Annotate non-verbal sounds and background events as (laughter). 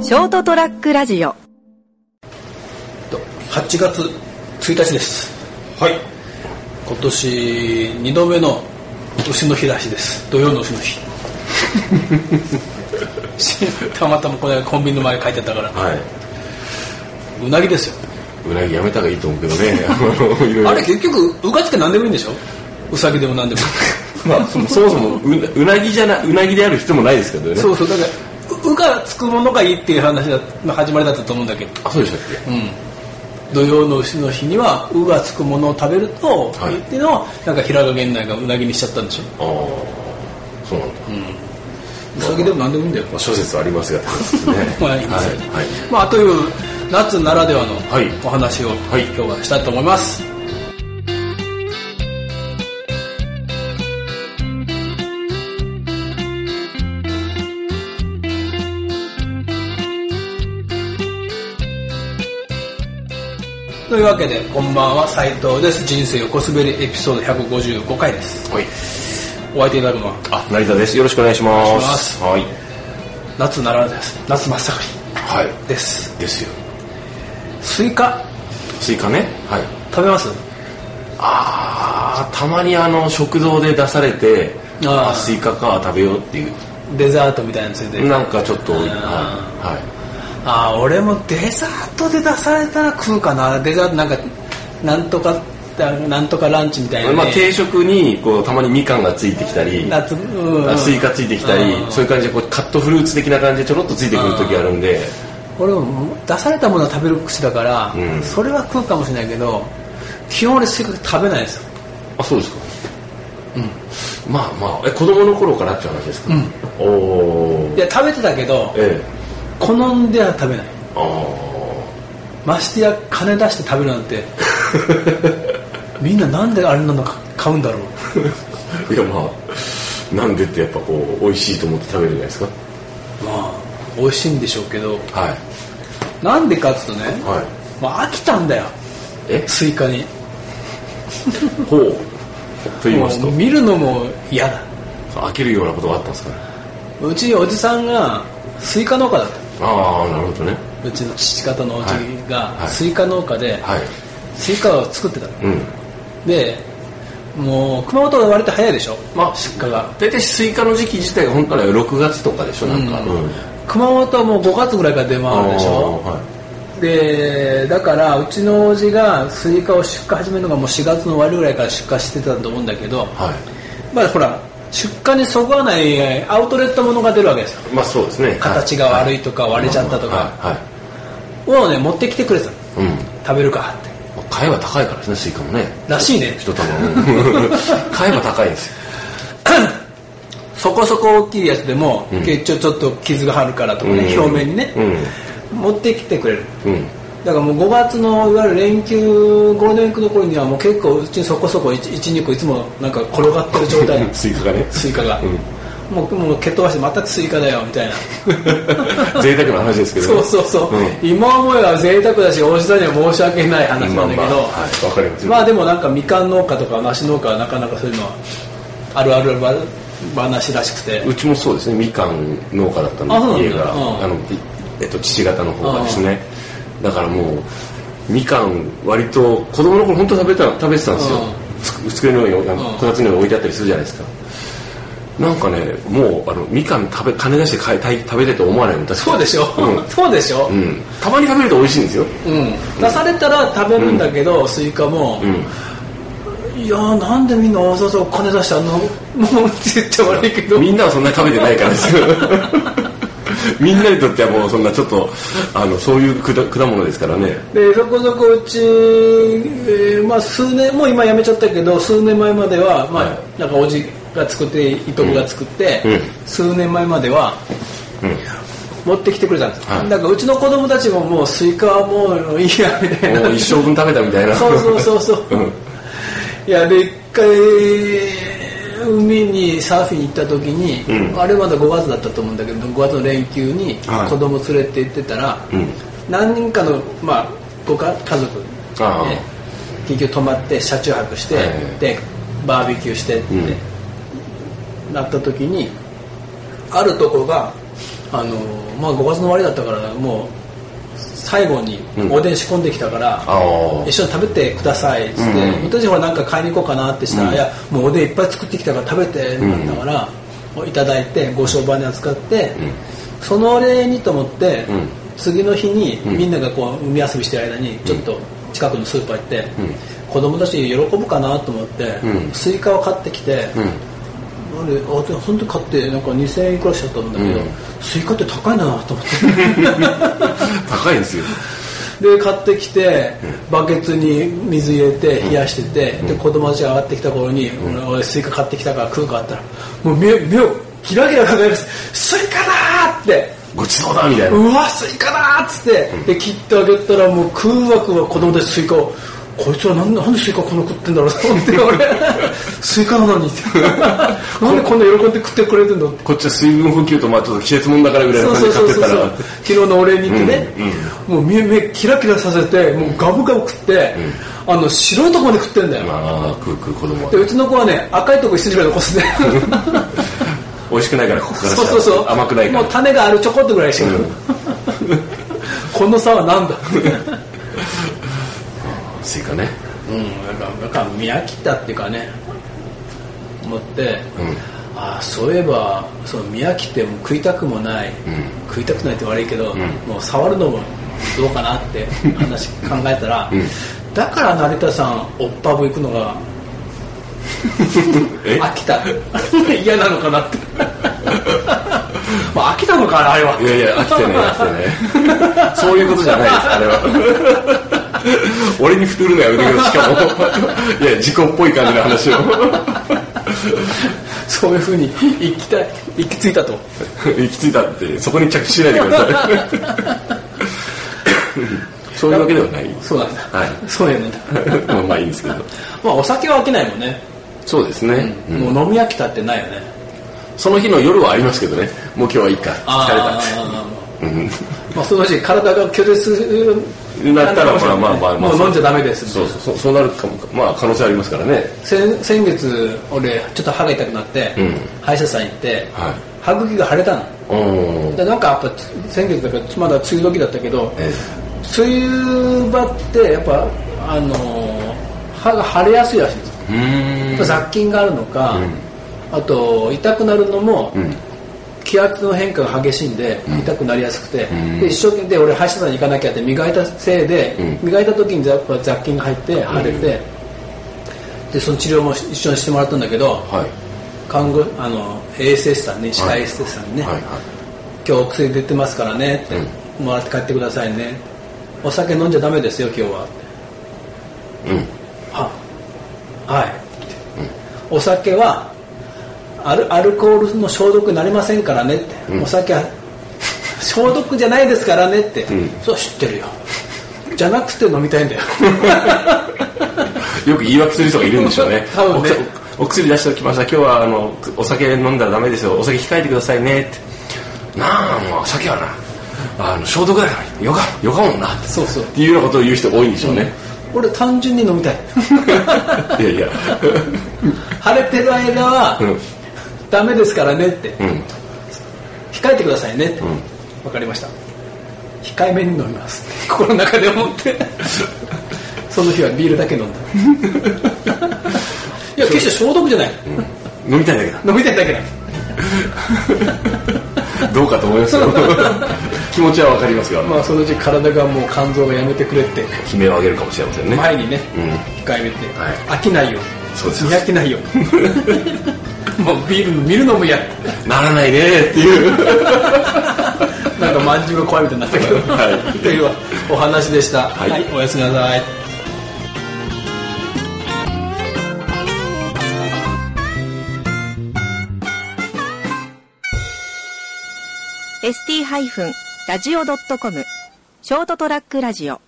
ショートトラックラジオ。8月1日です。はい。今年2度目の牛の日らしいです。土曜の牛の日。(laughs) たまたまこれコンビニの前に書いてあったから。はうなぎですよ。いうなぎやめた方がいいと思うけどね。(laughs) あれ結局うがつけ何でもいいんでしょ？うさぎでも何でも。(laughs) まあそもそもうなうなぎじゃなうなぎである人もないですけどね。そうそうだからがつくものがいいっていう話の始まりだったと思うんだけど。あそうでしたっけ？うん。土曜の牛の日にはうがつくものを食べると、はい。っていうのをなんか平賀源内がうなぎにしちゃったんでしょ？ああそうなんだ、うさぎでも何でもいいんだよ。まあ、諸説ありますがね。(laughs) まあいいですよはい、はい。まあという夏ならではのはい。お話をはい。今日はしたいと思います、というわけでこんばんは斉藤です。人生横滑りエピソード155回です。はい。お相手いただくのはあ成田です。よろしくお願いしまお願いします。すはい。夏ならです。夏真っ盛はい。りです。ですよ。スイカ。スイカね。はい。食べます？ああたまにあの食堂で出されてあー。あスイカか食べようっていう。デザートみたいなのついてなんかちょっとはい。あはいああ俺もデザートで出されたら食うかな。デザートなんかなんとかなんとかランチみたいな、ね。まあ、定食にこうたまにみかんがついてきたり夏うん。うんスイカついてきたりうん。そういう感じでこうカットフルーツ的な感じでちょろっとついてくる時あるんで。俺も出されたものは食べる口だから、うん。それは食うかもしれないけど基本俺スイカ食べないですよ。あそうですか。まあまあえ子供の頃からって話ですか、おおいや食べてたけどええ好んでは食べない。あましてや金出して食べるなんて (laughs) みんななんであれなのか買うんだろう。あ (laughs) いやまあなんでってやっぱこう美味しいと思って食べるじゃないですか。まあ美味しいんでしょうけどはい。なんでかっつうとね、はい。まあ、飽きたんだよ。え？スイカに。(laughs) ほう。と言いますと。見るのも嫌だ。飽きるようなことがあったんですかね。うちおじさんがスイカ農家だっああなるほどね。たうちの父方のおじがスイカ農家ではい。スイカを作ってたの。うん。でもう熊本は割と早いでしょ、まあ出荷が。大体スイカの時期自体が本当は6月とかでしょなんか、うん。うん熊本はもう5月ぐらいから出回るでしょ。はい。でだからうちのおじがスイカを出荷始めるのがもう4月の終わりぐらいから出荷してたと思うんだけど、はい。まあほら出荷にそぐわないアウトレットものが出るわけですよ。まあそうですね。形が悪いとか割れちゃったとか。をね持ってきてくれてたの。うん。食べるかって。買えば高いからですねスイカもね。らしいね。一玉うん買えば高いですよ。(coughs) そこそこ大きいやつでも、うん。結構ちょっと傷があるからとかね、うん。表面にね、うん。持ってきてくれる。うんだからもう5月のいわゆる連休ゴールデンウィークの頃にはもう結構うちにそこそこ12個いつもなんか転がってる状態 (laughs) スイカがね。スイカが、うん。もうもう蹴っ飛ばしてまたスイカだよみたいな。(laughs) 贅沢な話ですけどそうそうそう、うん。今思えば贅沢だしおじさんには申し訳ない話なんだけど、まあまあはい。わかります。まあでもなんかみかん農家とか梨農家はなかなかそういうのはあるある話らしくて。うちもそうですね。みかん農家だったんで家がうん。あの、えっと、父方の方がですねだからもうみかん割と子供の頃本当食べた食べてたんですよ、つ机の上にこたつの上に置いてあったりするじゃないですか。なんかねもうあのみかん食べ金出して買いたい食べたいと思わないの確かにそうでしょ、うん。そうでしょ、うん、たまに食べると美味しいんですよ。うん。出されたら食べるんだけど、スイカも、うん。いやーなんでみんなわざわざお金出してあんなもんって言っちゃ悪いけど。みんなはそんなに食べてないからですよ (laughs) (laughs) みんなにとってはもうそんなちょっとあのそういう果果物ですからね。でそこそこうち、えーまあ、数年もう今やめちゃったけど数年前までは、まあはい。なんかおじが作っていとこが作って、うん。うん。数年前まではうん。持ってきてくれたんです、はい。だからうちの子供たちももうスイカはもういいやみたいな。一生分食べたみたいな。そうそうそうそう、うん。いやで一回海にサーフィンに行った時に、うん。あれまだ5月だったと思うんだけど5月の連休にはい。子供連れて行ってたら、うん。何人かの、まあ、ご家家族ああ。で結局泊まって車中泊して、ええでバーベキューしてって、うん。なった時にあるとこがあのまあ5月の終わりだったからもう最後におでん仕込んできたから、ああ一緒に食べてくださいっつって、うん。私ほらなんか買いに行こうかなってしたら、うん。いやもうおでんいっぱい作ってきたから食べてってなったから、いただいてご商売に扱って、そのお礼にと思って、うん。次の日にうん。みんながこう海遊びしてる間にちょっと近くのスーパー行って、うん。子供たち喜ぶかなと思って、うん。スイカを買ってきて、うんあれあで本当に買ってなんか2000円いくらしちゃったんだけど、うん。スイカって高いなと思って。(laughs) 高いんですよ。で買ってきてバケツに水入れて冷やしてて、で子供たちが上がってきた頃に「俺スイカ買ってきたから食うか?」ったらもう目目をキラキラ輝かせスイカだーって。ごちそうだみたいな。うわスイカだーっつって、で切ってあげたらもう食うわ食うわ子供たちスイカをこいつはなんでなんでスイカこんな食ってんだろうと思って俺。スイカなのにってなんでこんな喜んで食ってくれてんの？こっちは水分補給とまあちょっと季節もんだからぐらいの感じそうそうそうで買ってったら。昨日のお礼に行ってね、うんもう目目キラキラさせてもうガブガブ食って、あの白いとこまで食ってんだよ、まあ食う食う子供はでうちの子はね赤いとこ一筋ぐらい残すね。(laughs) 美味しくないからここからそうそうそう。甘くないから。もう種があるちょこっとぐらいしか、この差は何だ？ね。うんなんかなんか見飽きたっていうかね。思って、うん。ああそういえばその見飽きても食いたくもない、ん。食いたくないって悪いけど、ん。もう触るのもどうかなって (laughs) 話考えたら、うん。だから成田さんおっぱぶ行くのが (laughs) え？飽きた。(laughs) 嫌なのかなって。まあ飽きたのかなあれは。いやいや飽きてね飽きてね。そういうことじゃないですあれは (laughs) 俺に振るのやめてくださいしかも。いや事故っぽい感じの話を (laughs) そういうふうに行きたい行き着いたと。行き着いたってそこに着地しないでください。(laughs) そういうわけではない。そうなんだ、はい。そういうのだ。まあまあいいんですけど。まあお酒は飽きないもんね、そうですね、うん。もう飲み飽きたってないよね。その日の夜はありますけどね。もう今日はいいか。疲れた。ってうんまあそのうち体が拒絶なったらまあまあまあまあもう。飲んじゃダメです。そうそうそう。なるかもまあ可能性ありますからね。先先月俺ちょっと歯が痛くなって、うん。歯医者さん行って、はい。歯茎が腫れたの。おでなんかやっぱ先月だからまだ梅雨時だったけど、え梅雨場ってやっぱあのー歯が腫れやすいらしいんです雑菌があるのか、あと痛くなるのも、うん気圧の変化が激しいんで痛くなりやすくて、ん。で一生懸命で俺歯医者さんに行かなきゃって磨いたせいで、うん。磨いた時にやっぱ雑菌が入って腫れて、でその治療も一緒にしてもらったんだけどはい。看護あの衛生士さんね歯科衛生士さんにね、はいはい。今日お薬出てますからねって、もらって帰ってくださいね。お酒飲んじゃダメですよ今日は。ってうん。ははい、お酒はアルアルコールの消毒になりませんからねって、お酒は消毒じゃないですからねって、ん。そう知ってるよ。じゃなくて飲みたいんだよ。(laughs) よく言い訳する人がいるんでしょうね。(laughs) 多分ね。おお薬出しておきました。今日はあのお酒飲んだらダメですよ。お酒控えてくださいねって。なあもうお酒はな。あの消毒だから。よかよかもんな。ってそうそう。っていうようなことを言う人多いんでしょうね、俺単純に飲みたい。(laughs) いやいや。腫れてる間は、うんダメですからねって、うん。控えてくださいねって、ん。わかりました。控えめに飲みます。(laughs) 心の中で思って。(laughs) その日はビールだけ飲んだ。(laughs) いや決して消毒じゃない、飲みたいだけだ。飲みたいだけだ。どうかと思いますよ。気持ちはわかりますが、まあそのうち体がもう肝臓がやめてくれって。悲鳴を上げるかもしれませんね。前にね、うん。控えめって、は飽きないよそうです。見飽きないよもうビール見るのも嫌ならないねっていう。なんかまんじゅうが怖いみたいになったけど、はい。というお話でした、はい。はい、おやすみなさい。ST-radio.com ショートトラックラジオ